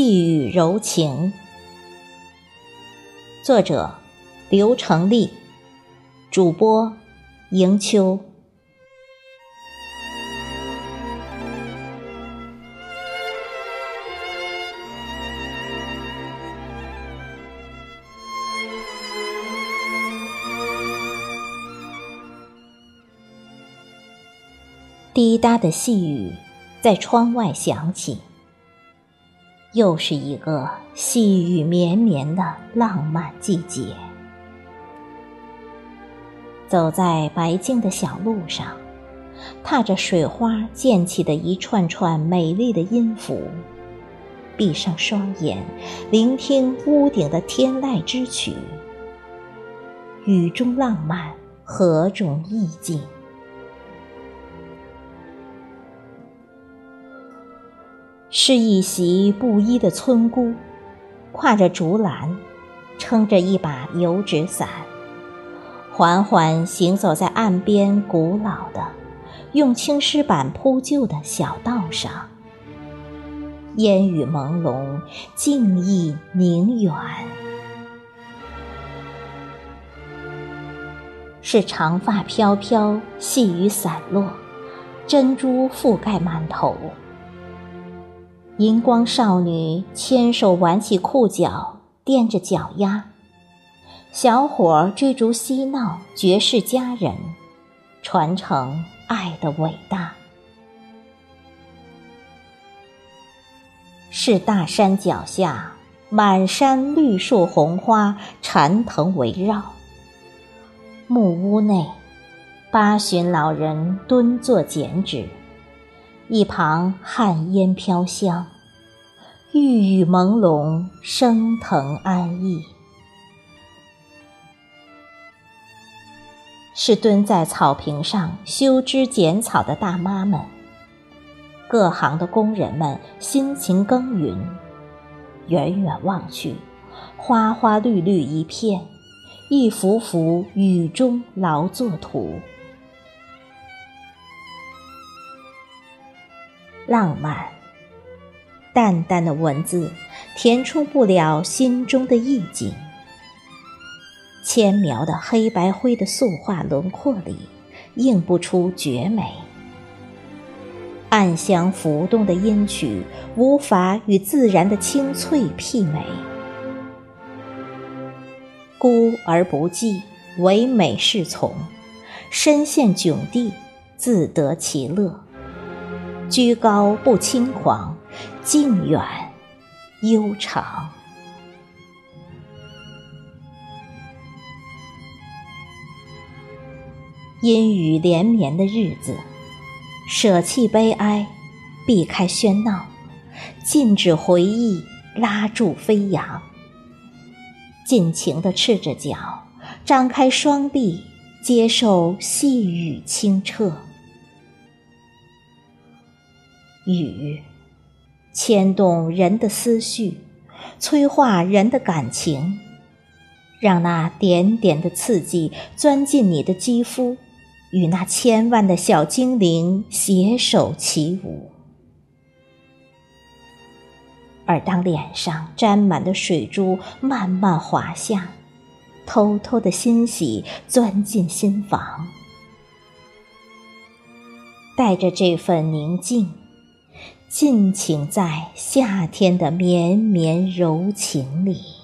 细雨柔情，作者刘成立，主播迎秋。滴答的细雨在窗外响起。又是一个细雨绵绵的浪漫季节。走在白净的小路上，踏着水花溅起的一串串美丽的音符，闭上双眼，聆听屋顶的天籁之曲。雨中浪漫，何种意境？是一袭布衣的村姑，挎着竹篮，撑着一把油纸伞，缓缓行走在岸边古老的、用青石板铺就的小道上。烟雨朦胧，静意宁远。是长发飘飘，细雨散落，珍珠覆盖满头。银光少女牵手挽起裤脚，踮着脚丫；小伙追逐嬉闹，绝世佳人，传承爱的伟大。是大山脚下，满山绿树红花，缠藤围绕。木屋内，八旬老人蹲坐剪纸。一旁旱烟飘香，玉宇朦胧，升腾安逸。是蹲在草坪上修枝剪草的大妈们，各行的工人们辛勤耕耘。远远望去，花花绿绿一片，一幅幅雨中劳作图。浪漫，淡淡的文字填充不了心中的意境。千描的黑白灰的素画轮廓里，映不出绝美。暗香浮动的音曲，无法与自然的清脆媲美。孤而不寂，唯美是从；身陷窘地，自得其乐。居高不轻狂，静远悠长。阴雨连绵的日子，舍弃悲哀，避开喧闹，禁止回忆，拉住飞扬。尽情的赤着脚，张开双臂，接受细雨清澈。雨，牵动人的思绪，催化人的感情，让那点点的刺激钻进你的肌肤，与那千万的小精灵携手起舞。而当脸上沾满的水珠慢慢滑下，偷偷的欣喜钻进心房，带着这份宁静。尽情在夏天的绵绵柔情里。